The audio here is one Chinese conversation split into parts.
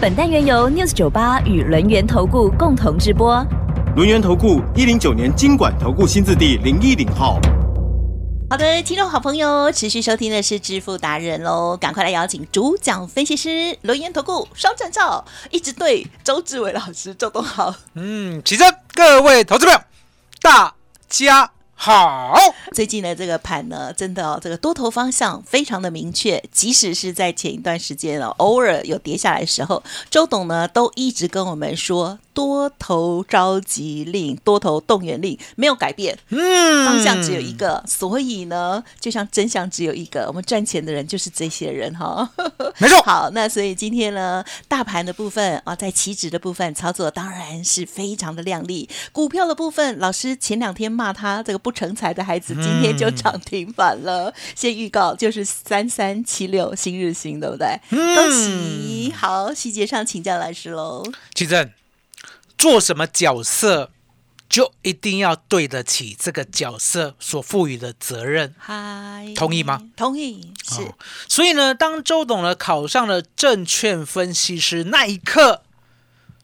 本单元由 News 九八与轮源投顾共同直播。轮源投顾一零九年经管投顾新字第零一零号。好的，听众好朋友，持续收听的是致富达人喽，赶快来邀请主讲分析师轮源投顾双证照，一直对周志伟老师周东豪。嗯，起身，各位投资朋友，大家。好，最近的这个盘呢，真的哦，这个多头方向非常的明确。即使是在前一段时间哦，偶尔有跌下来的时候，周董呢都一直跟我们说。多头召集令、多头动员令没有改变，嗯，方向只有一个，所以呢，就像真相只有一个，我们赚钱的人就是这些人哈，没错。好，那所以今天呢，大盘的部分啊，在期指的部分操作当然是非常的亮丽。股票的部分，老师前两天骂他这个不成才的孩子，今天就涨停板了。先预告就是三三七六新日新，对不对？恭喜！好，细节上请教老师喽。奇正。做什么角色，就一定要对得起这个角色所赋予的责任。嗨，同意吗？同意。是。所以呢，当周董呢考上了证券分析师那一刻，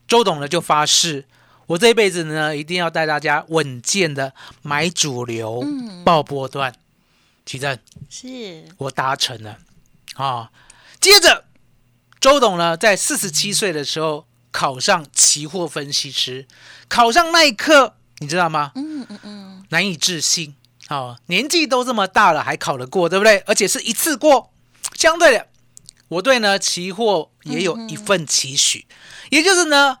周董呢就发誓，我这一辈子呢一定要带大家稳健的买主流，爆波段。奇正，是我达成了。啊，接着，周董呢在四十七岁的时候。考上期货分析师，考上那一刻，你知道吗？嗯嗯嗯，难以置信哦，年纪都这么大了，还考得过，对不对？而且是一次过。相对的，我对呢期货也有一份期许，也就是呢，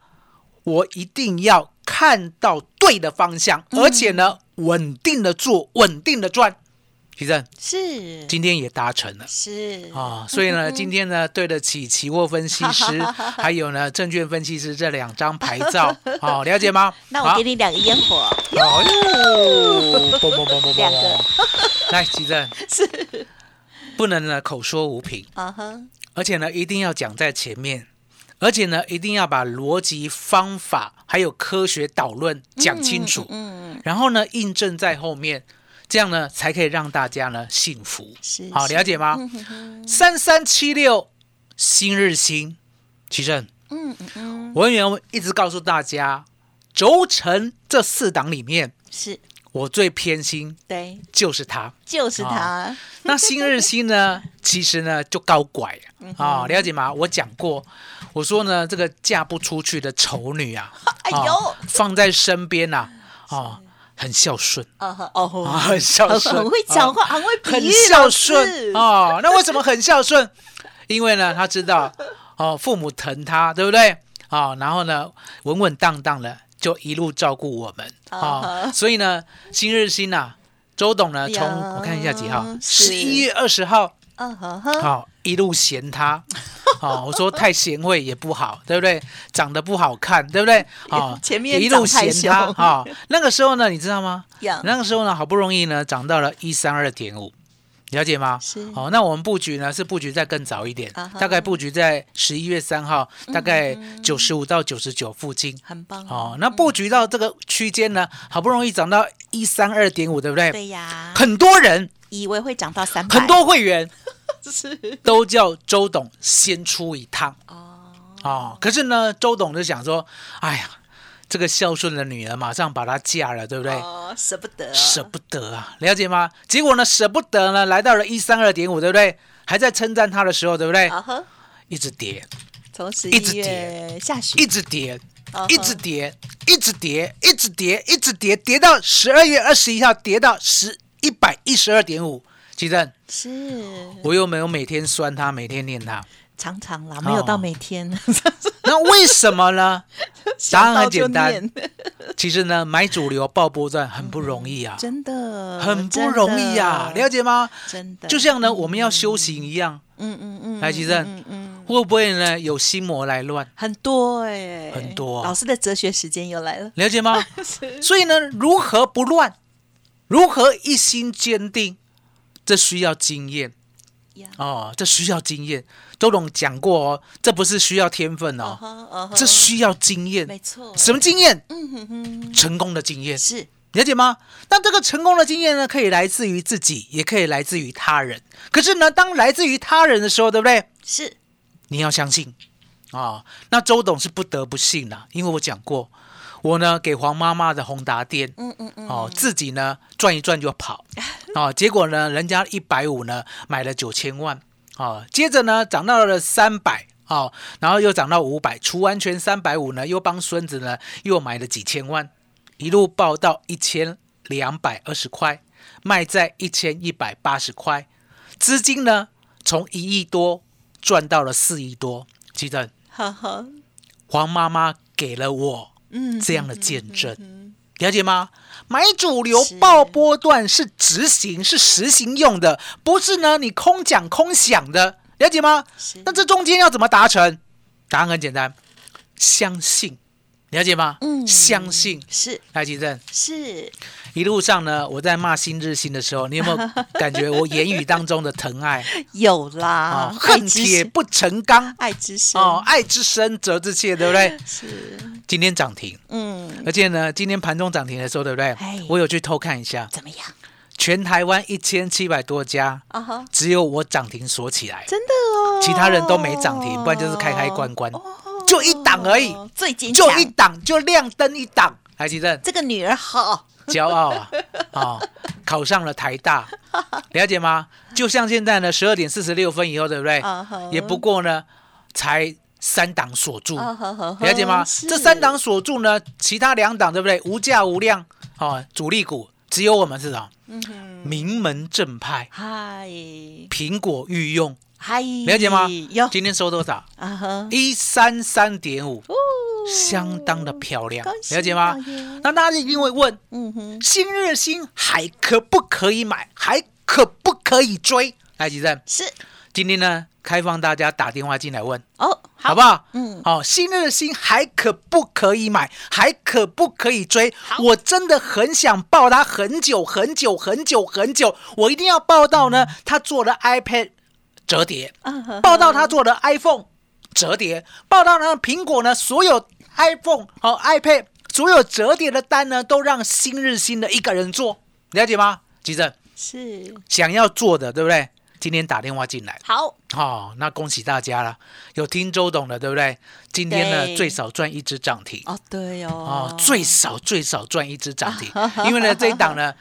我一定要看到对的方向，而且呢，稳定的做，稳定的赚。徐正是。今天也达成了，是。啊，所以呢，今天呢，对得起期货分析师，还有呢，证券分析师这两张牌照，好，了解吗？那我给你两个烟火，哦哟，啵啵啵啵两个，来，徐正。是。不能呢口说无凭，啊哈，而且呢，一定要讲在前面，而且呢，一定要把逻辑、方法还有科学导论讲清楚，嗯，然后呢，印证在后面。这样呢，才可以让大家呢幸福。是好了解吗？三三七六新日新，齐正。嗯嗯嗯，文员一直告诉大家，轴承这四档里面，是我最偏心。对，就是它，就是它。那新日新呢，其实呢就高拐啊，了解吗？我讲过，我说呢，这个嫁不出去的丑女啊，哎呦，放在身边呐，啊。很孝顺啊，哦，很孝顺，很会讲话，很会很孝顺啊。那为什么很孝顺？因为呢，他知道哦，父母疼他，对不对？啊，然后呢，稳稳当当的就一路照顾我们啊。所以呢，新日新呐，周董呢，从我看一下几号，十一月二十号，嗯哼，好，一路嫌他。哦，我说太贤惠也不好，对不对？长得不好看，对不对？哦，前面一路嫌他哈。那个时候呢，你知道吗？那个时候呢，好不容易呢，涨到了一三二点五，了解吗？是。哦，那我们布局呢是布局在更早一点，大概布局在十一月三号，大概九十五到九十九附近，很棒。哦，那布局到这个区间呢，好不容易涨到一三二点五，对不对？对呀。很多人以为会涨到三百，很多会员。是。都叫周董先出一趟。哦。哦，可是呢，周董就想说，哎呀，这个孝顺的女儿马上把她嫁了，对不对？哦，舍不得，舍不得啊，了解吗？结果呢，舍不得呢，来到了一三二点五，对不对？还在称赞他的时候，对不对？一直跌，从十一月下旬。一直跌，一直跌，一直跌，一直跌，一直跌，跌到十二月二十一号，跌到十一百一十二点五。奇正是，我又没有每天酸他，每天念他，常常啦，没有到每天。那为什么呢？答案很简单，其实呢，买主流爆波段很不容易啊，真的，很不容易啊，了解吗？真的，就像呢，我们要修行一样。嗯嗯嗯，来，奇正，嗯嗯，会不会呢有心魔来乱？很多哎，很多啊老师的哲学时间又来了。了解吗？所以呢，如何不乱？如何一心坚定？这需要经验呀哦，这需要经验。周董讲过哦，这不是需要天分嗯哦，这需要经验。没错，什么经验？嗯哼哼，成功的经验，是了解吗？那这个成功的经验呢，可以来自于自己，也可以来自于他人。可是呢，当来自于他人的时候，对不对？是，你要相信啊、那周董是不得不信啦、因为我讲过，我呢给黄妈妈的宏达店，嗯嗯嗯，哦，自己呢转一转就跑，哦，结果呢，人家一百五呢买了九千万，哦，接着呢涨到了三百，哦，然后又涨到五百，除完全三百五呢，又帮孙子呢又买了几千万，一路报到一千两百二十块，卖在一千一百八十块，资金呢从一亿多赚到了四亿多，记得呵呵，黄妈妈给了我嗯，这样的见证。嗯了解吗？买主流是爆波段是执行是实行用的，不是呢你空讲空想的，了解吗？那这中间要怎么达成？答案很简单，相信，了解吗？嗯。相信。是。来，吉正，是，一路上呢，我在骂新日新的时候，你有没有 感觉我言语当中的疼爱？有啦。恨铁不成钢。爱之深。哦，爱之深责之切，对不对？是，今天涨停，嗯，而且呢，今天盘中涨停的时候，对不对？哎？我有去偷看一下，怎么样？全台湾一千七百多家，啊哈，只有我涨停锁起来，真的哦，其他人都没涨停，不然就是开开关关，哦就一档而已，最坚就，一档，就亮灯一档。台积电这个女儿好，骄傲啊，啊，考上了台大，了解吗？就像现在呢，十二点四十六分以后，对不对？也不过呢，才三档锁住，了解吗？是这三档锁住呢，其他两档对不对？无价无量哦，主力股只有我们是什么？嗯，名门正派，嗨苹果御用，嗨，了解吗有？今天收多少？一三三点五，相当的漂亮了解吗？那大家一定会问，嗯哼，新日新还可不可以买？还可不可以追？来，吉正，是今天呢，开放大家打电话进来问，哦，好不好？嗯好、新日新还可不可以买？还可不可以追？我真的很想抱它很久很久很久很久，我一定要抱到呢，他做了 iPad 折叠，报道他做的 iPhone 折叠，报道呢苹果呢所有 iPhone 和 iPad 所有折叠的单呢，都让新日新的一个人做，了解吗？急着是。想要做的，对不对？今天打电话进来，好，哦，那恭喜大家了，有听周董的，对不对？今天呢最少赚一只涨停。哦对哦。哦，，最少最少赚一只涨停，因为呢这一档呢，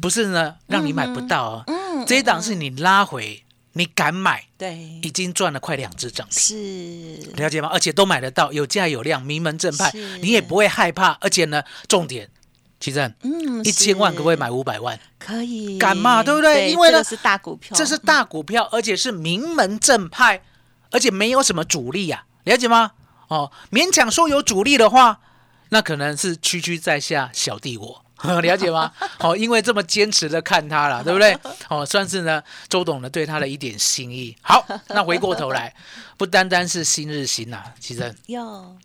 不是呢让你买不到哦，嗯。这一档是你拉回，你敢买，对已经赚了快两只涨停。是了解吗？而且都买得到，有价有量，名门正派，你也不会害怕。而且呢，重点，奇正，嗯一千万可不可以是买五百万？可以敢嘛对不对因为呢这是大股票，这是大股票，而且是名门正派，而且没有什么主力呀、了解吗？哦，勉强说有主力的话，那可能是区区在下小弟我。了解吗？哦，因为这么坚持的看他了，对不对？哦，算是呢，周董呢对他的一点心意。好，那回过头来，不单单是新日新呐、其实有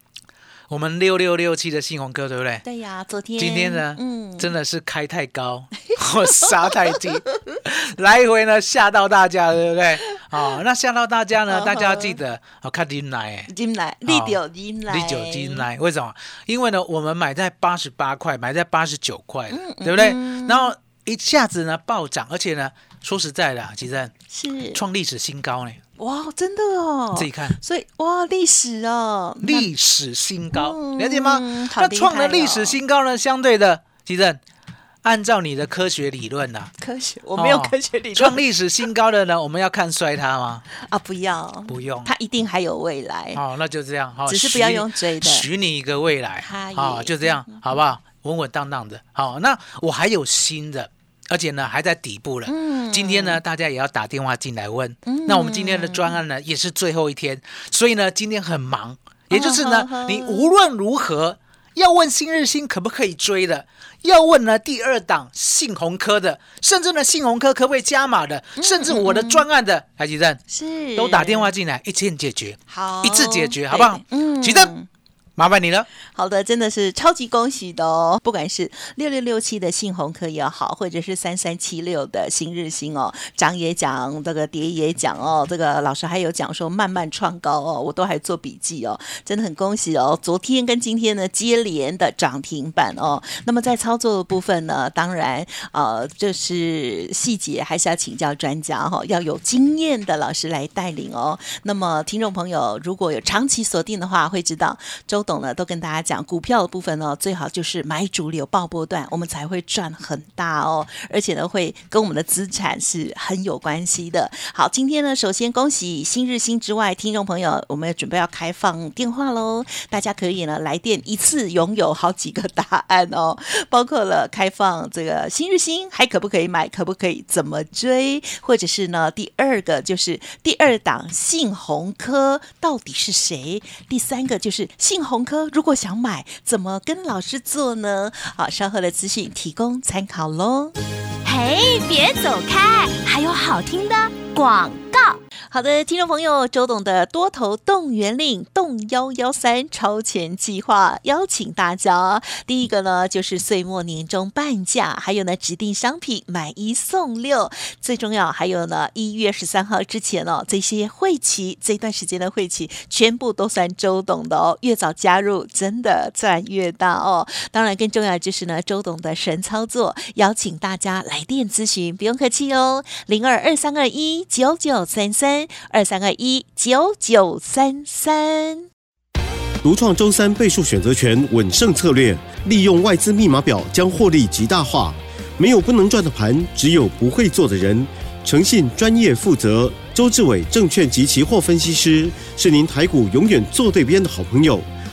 我们六六六七的信鸿哥，对不对？对呀，昨天今天呢，嗯，真的是开太高，我杀太低，来回呢吓到大家，对不对？哦，那吓到大家呢，嗯大家要记得哦，看进来，哎，进来，立九进来，历九金来，为什么？因为呢，我们买在八十八块，买在八十九块的，对不对？然后一下子呢暴涨，而且呢，说实在的啊，其实是创历史新高呢，哇，真的哦，自己看。所以哇，历史哦，那历史新高，嗯了解吗？那创了历史哦新高呢，相对的，其实按照你的科学理论呐、科学，我没有哦科学理论创历史新高的呢，我们要看衰它吗？啊，不要，不用。它一定还有未来，好、那就这样。好、只是不要用追的许你一个未来。嗨好、就这样，好不好？稳稳当当的。好、那我还有新的，而且呢还在底部了。嗯。今天呢，大家也要打电话进来问。那我们今天的专案呢，也是最后一天，所以呢，今天很忙。也就是呢，你无论如何要问新日新可不可以追的，要问呢第二档信鸿科的，甚至呢信鸿科可不可以加码的，甚至我的专案的，台积电是。都打电话进来，一次解决，好。一次解决，好不好？嗯。齐正，麻烦你了。好的，真的是超级恭喜的哦！不管是六六六七的信鸿科也好，或者是三三七六的新日新哦，涨也讲，这个跌也讲哦，这个老师还有讲说慢慢创高哦，我都还做笔记哦，真的很恭喜哦！昨天跟今天呢接连的涨停板哦，那么在操作的部分呢，当然呃，就是细节还是要请教专家哈、要有经验的老师来带领哦。那么听众朋友如果有长期锁定的话，会知道周董呢都跟大家讲，股票的部分呢，最好就是买主流爆波段，我们才会赚很大哦，而且呢会跟我们的资产是很有关系的。好，今天呢，首先恭喜新日新之外，听众朋友，我们准备要开放电话喽，大家可以呢来电一次拥有好几个答案哦，包括了开放这个新日新还可不可以买，可不可以怎么追，或者是呢第二个就是第二档信鸿科到底是谁？第三个就是信鸿鸿科如果想买，怎么跟老师做呢？好，稍后的资讯提供参考喽。嘿，别走开，还有好听的广告。好的，听众朋友，周董的多头动员令动幺幺三超前计划，邀请大家。第一个呢，就是岁末年终半价，还有呢，指定商品买一送六。最重要，还有呢，一月十三号之前哦，这些会期这段时间的会期，全部都算周董的哦。越早加入，真的赚越大哦。当然，更重要的就是呢，周董的神操作，邀请大家来电咨询，不用客气哦，零二二三二一九九三三二三二一九九三三。独创周三倍数选择权稳胜策略，利用外资密码表将获利极大化。没有不能赚的盘，只有不会做的人。诚信、专业、负责。周志伟证券及期货分析师是您台股永远做对边的好朋友。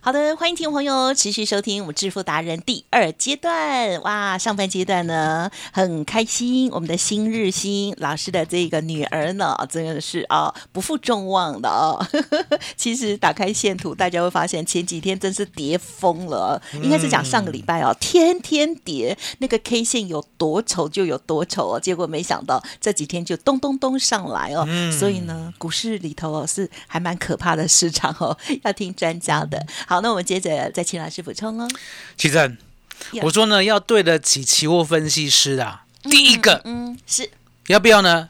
好的，欢迎听众朋友持续收听我们致富达人第二阶段。哇，上半阶段呢很开心，我们的新日新老师的这个女儿呢，真的是啊不负众望的哦。其实打开线图，大家会发现前几天真是跌疯了，应该是讲上个礼拜哦，天天跌，那个 K 线有多丑就有多丑哦。结果没想到这几天就咚咚咚上来哦，所以呢，股市里头哦是还蛮可怕的市场哦，要听专家的。好，那我们接着再请老师补充哦。其正，我说呢，要对得起期货分析师啊，第一个嗯，是要不要呢？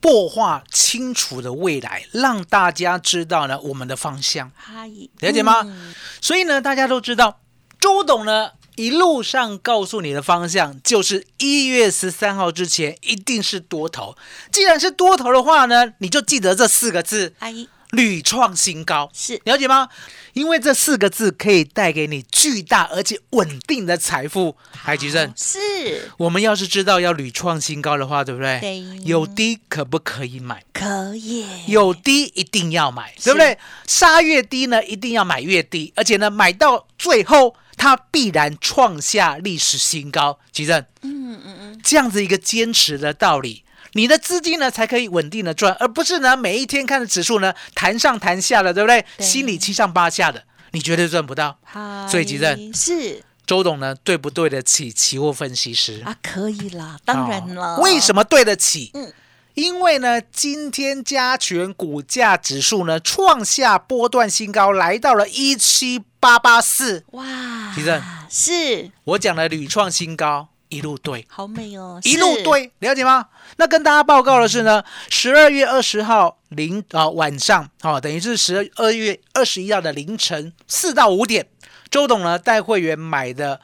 破画清楚的未来，让大家知道呢我们的方向，嗨，了解吗？嗯所以呢，大家都知道，周董呢一路上告诉你的方向，就是一月十三号之前一定是多头。既然是多头的话呢，你就记得这四个字：嗨，屡创新高。是了解吗？因为这四个字可以带给你巨大而且稳定的财富。海吉正，是我们要是知道要屡创新高的话，对不对？对有低可不可以买？可以，有低一定要买，对不对？杀越低呢，一定要买越低，而且呢，买到最后它必然创下历史新高。吉正，嗯嗯嗯，这样子一个坚持的道理，你的资金呢才可以稳定的赚，而不是呢每一天看着指数呢弹上弹下的，对不对？对心里七上八下的，你绝对赚不到。好，所以吉正是周董呢，对不对得起期货分析师？啊，可以啦，当然了。哦为什么对得起？嗯因为呢，今天加权股价指数呢创下波段新高，来到了一七八八四。哇？其正是我讲的屡创新高，一路对，好美哦，一路是，对，了解吗？那跟大家报告的是呢，十二月二十号零啊、晚上哦、等于是十二月二十一号的凌晨四到五点，周董呢带会员买的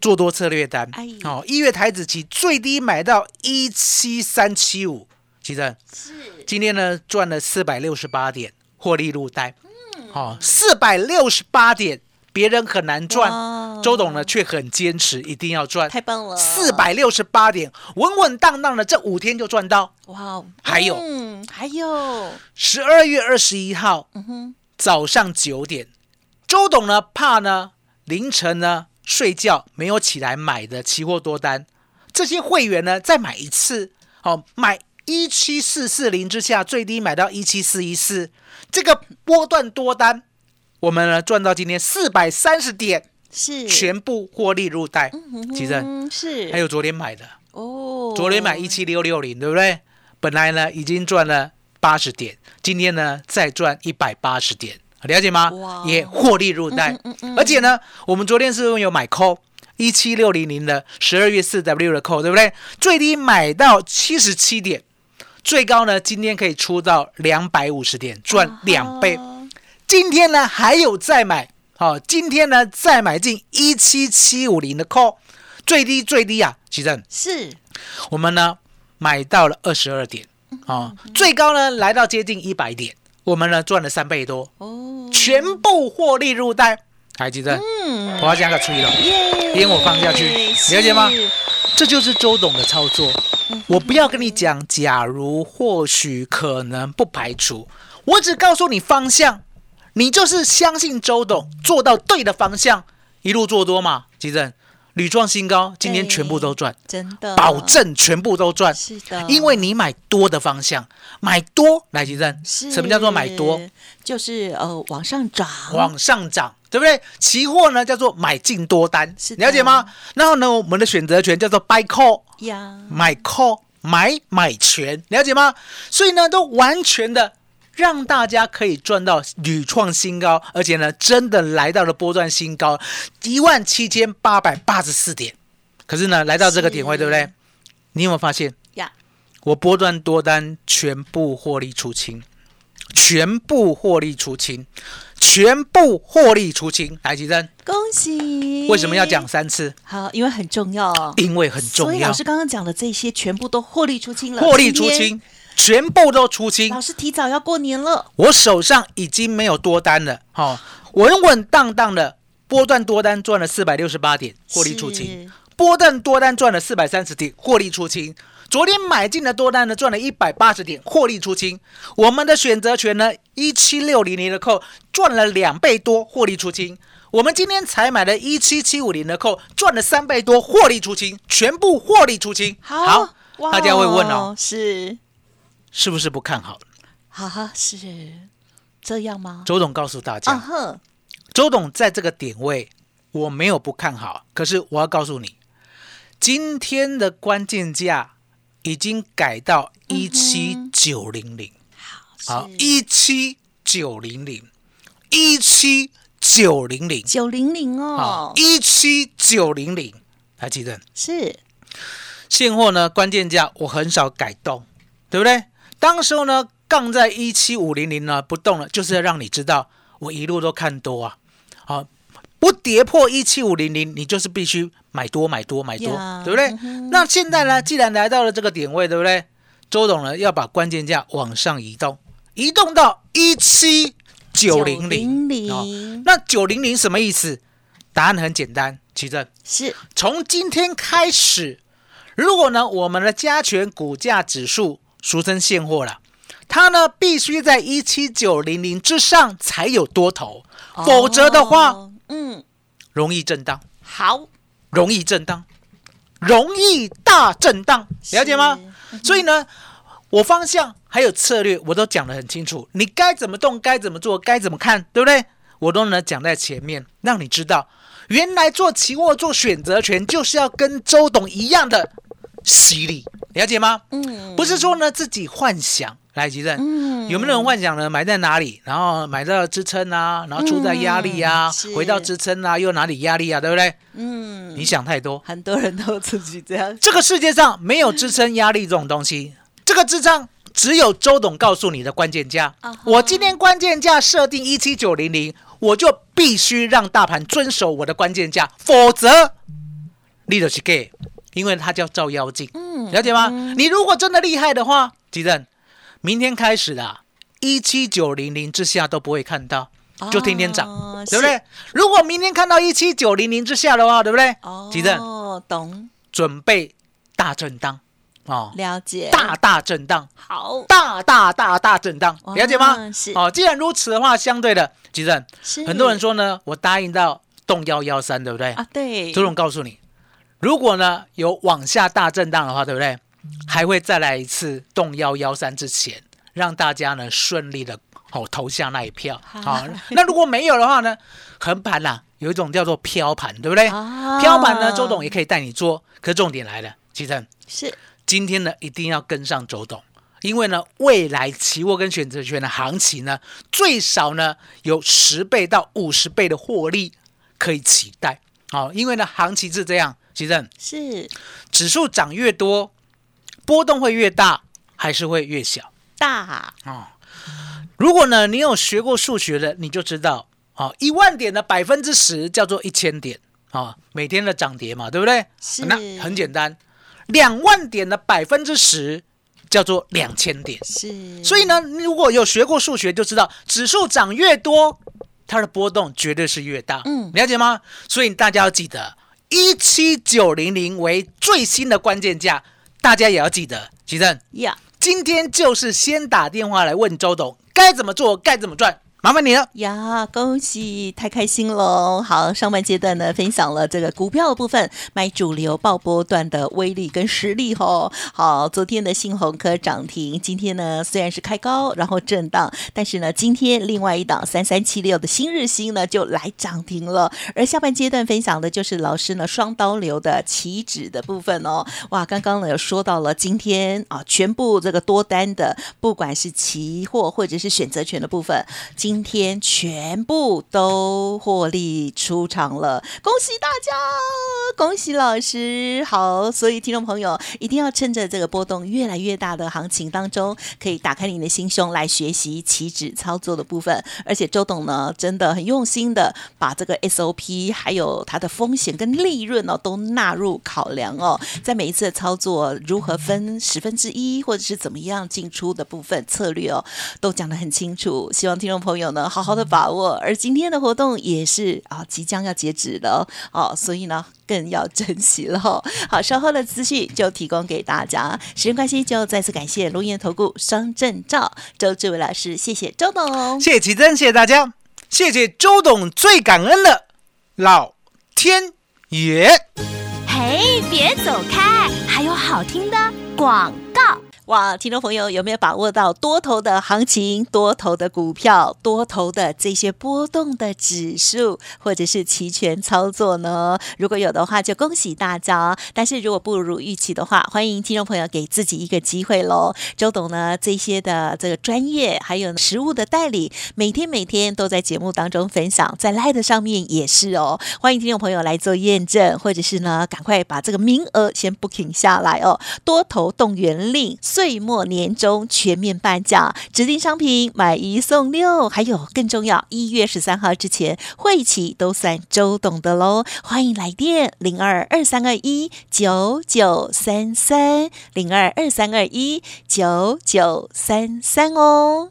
做多策略单。哎，哦，一月台子期最低买到一七三七五，其实是。今天呢赚了四百六十八点，获利入袋，哦，四百六十八点，别人很难赚，周董呢却很坚持，一定要赚，太棒了，四百六十八点，稳稳当当的，这五天就赚到。哇哦，还有嗯，还有，十二月二十一号嗯哼，早上九点，周董呢怕呢凌晨呢睡觉没有起来买的期货多单，这些会员呢再买一次，好、买一七四四零之下最低买到一七四一四，这个波段多单，我们呢赚到今天四百三十点，是全部获利入袋。其实嗯是还有昨天买的，哦，昨天买一七六六零，对不对？本来呢已经赚了八十点，今天呢再赚一百八十点，了解吗哇？也获利入袋，嗯嗯嗯而且呢，我们昨天是不是有买 call 一七六零零的十二月四 W 的 call，对不对？最低买到七十七点，最高呢今天可以出到两百五十点，赚两倍。啊今天呢还有再买，好、今天呢再买进一七七五零的 call，最低最低啊，奇正。是。我们呢买到了二十二点啊、最高呢来到接近一百点，我们呢赚了三倍多，哦，全部获利入袋。还记得？嗯。我要加个吹了，耶。烟我放下去了解吗？是这就是周董的操作。我不要跟你讲，假如、或许、可能、不排除，我只告诉你方向，你就是相信周董做到对的方向，一路做多嘛。吉正屡创新高，今天全部都赚。真的保证全部都赚，是的因为你买多的方向，买多来吉正，什么叫做买多？就是呃往上涨，往上涨，对不对？期货呢叫做买进多单是，了解吗？然后呢，我们的选择权叫做 buy call，呀，买 call 买买权，了解吗？所以呢，都完全的让大家可以赚到屡创新高，而且呢，真的来到了波段新高一万七千八百八十四点。可是呢，来到这个点位，是对不对？你有没有发现，呀，我波段多单全部获利出清，全部获利出清，全部获利出清。来，吉珍，恭喜！为什么要讲？三次？好，因为很重要，因为很重要所以老，师刚刚讲的这些全部都获利出清了，获利出清，全部都出清老。师提早要过年了，我手上已经没有多单了，好、稳稳当当的波段多单赚了四百六十八点，获利出清。波段多单赚了四百三十点，获利出清。昨天买进的多单呢，赚了一百八十点，获利出清。我们的选择权呢，一七六零零的扣赚了两倍多，获利出清。我们今天才买的一七七五零的扣赚了三倍多，获利出清，全部获利出清。好，哇大家会问哦，是，是不是不看好？哈哈，是这样吗？周董告诉大家，周董在这个点位，我没有不看好，可是我要告诉你，今天的关键价已经改到一七九零零，好，是。一七九零零，一七九零零，九零零好哦，，一七九零零，还记得是。现货呢？关键价我很少改动，对不对？当时候呢，杠在一七五零零呢不动了，就是要让你知道我一路都看多啊，好，不跌破一七五零零，你就是必须买多买多买多呀，对不对？嗯那现在呢，既然来到了这个点位，对不对？周董呢要把关键价往上移动，移动到一七九零零。900那九零零什么意思？答案很简单，奇正。是从今天开始，如果呢我们的加权股价指数俗称现货了，它呢必须在一七九零零之上才有多头，否则的话哦嗯，容易震荡，好，容易震荡，容易大震荡，了解吗？所以呢，我方向还有策略我都讲得很清楚，你该怎么动，该怎么做，该怎么看，对不对？我都能讲在前面，让你知道，原来做期货做选择权就是要跟周董一样的犀利，了解吗？嗯，不是说呢自己幻想，来吉正，嗯有没有人幻想呢？买在哪里，然后买到支撑啊，然后出在压力啊，嗯回到支撑啊，又哪里压力啊，对不对？嗯，你想太多。很多人都自己这样，这个世界上没有支撑压力这种东西，这个智障只有周董告诉你的关键价。我今天关键价设定一七九零零，我就必须让大盘遵守我的关键价，否则你就是 gay，因为它叫照妖镜，嗯了解吗？你如果真的厉害的话，吉正，明天开始啦，一七九零零之下都不会看到。就天天涨，哦对不对？如果明天看到一七九零零之下的话，对不对？哦，吉正，懂，准备大震荡哦，了解，大大震荡，好，大大大大震荡，了解吗？是哦，既然如此的话，相对的，吉正，是很多人说呢，我答应到动幺幺三，对不对？啊，对，周总告诉你，如果呢有往下大震荡的话，对不对？还会再来一次动幺幺三之前，让大家呢顺利的哦投下那一票。好，那如果没有的话呢，横盘啦、有一种叫做飘盘，对不对？啊飘盘呢，周董也可以带你做。可是重点来了，其实是今天呢一定要跟上周董，因为呢未来期货跟选择权的行情呢，最少呢有十倍到五十倍的获利可以期待。好、因为呢行情是这样，其实是指数涨越多，波动会越大，还是会越小？大哦，如果呢，你有学过数学的，你就知道，哦，一万点的百分之十叫做一千点，啊、每天的涨跌嘛，对不对？是那很简单，两万点的百分之十叫做两千点。是，所以呢，你如果有学过数学，就知道指数涨越多，它的波动绝对是越大。嗯了解吗？所以大家要记得，一七九零零为最新的关键价，大家也要记得。奇正，呀今天就是先打电话来问周董该怎么做，该怎么赚，麻烦你了。呀，恭喜，太开心喽！好，上半阶段呢，分享了这个股票的部分，买主流爆波段的威力跟实力吼。好，昨天的信鸿科涨停，今天呢虽然是开高，然后震荡，但是呢，今天另外一档三三七六的新日新呢就来涨停了。而下半阶段分享的就是老师呢双刀流的期指的部分哦。哇，刚刚呢有说到了今天啊，全部这个多单的，不管是期货或者是选择权的部分，今今天全部都获利出场了，恭喜大家，恭喜老师！好，所以听众朋友一定要趁着这个波动越来越大的行情当中，可以打开你的心胸来学习期指操作的部分。而且周董呢，真的很用心的把这个 SOP 还有它的风险跟利润哦，都纳入考量哦，在每一次的操作如何分十分之一，或者是怎么样进出的部分策略哦，都讲得很清楚。希望听众朋友呢好好的把握。而今天的活动也是啊，即将要截止了哦，所以呢更要珍惜了哦。好，稍后的资讯就提供给大家。时间关系，就再次感谢龙岩投顾双证照周志伟老师，谢谢周董。谢谢奇珍，谢谢大家，谢谢周董，最感恩的老天爷。嘿，别走开，还有好听的广告。哇，听众朋友有没有把握到多头的行情、多头的股票、多头的这些波动的指数，或者是期权操作呢？如果有的话，就恭喜大家；但是如果不如预期的话，欢迎听众朋友给自己一个机会喽。周董呢，这些的这个专业还有实物的代理，每天每天都在节目当中分享，在 Light 上面也是哦。欢迎听众朋友来做验证，或者是呢，赶快把这个名额先 booking 下来哦。多头动员令，岁末年终全面半价，指定商品买一送六，还有更重要，一月十三号之前会期都算周董的喽。欢迎来电零二二三二一九九三三零二二三二一九九三三哦。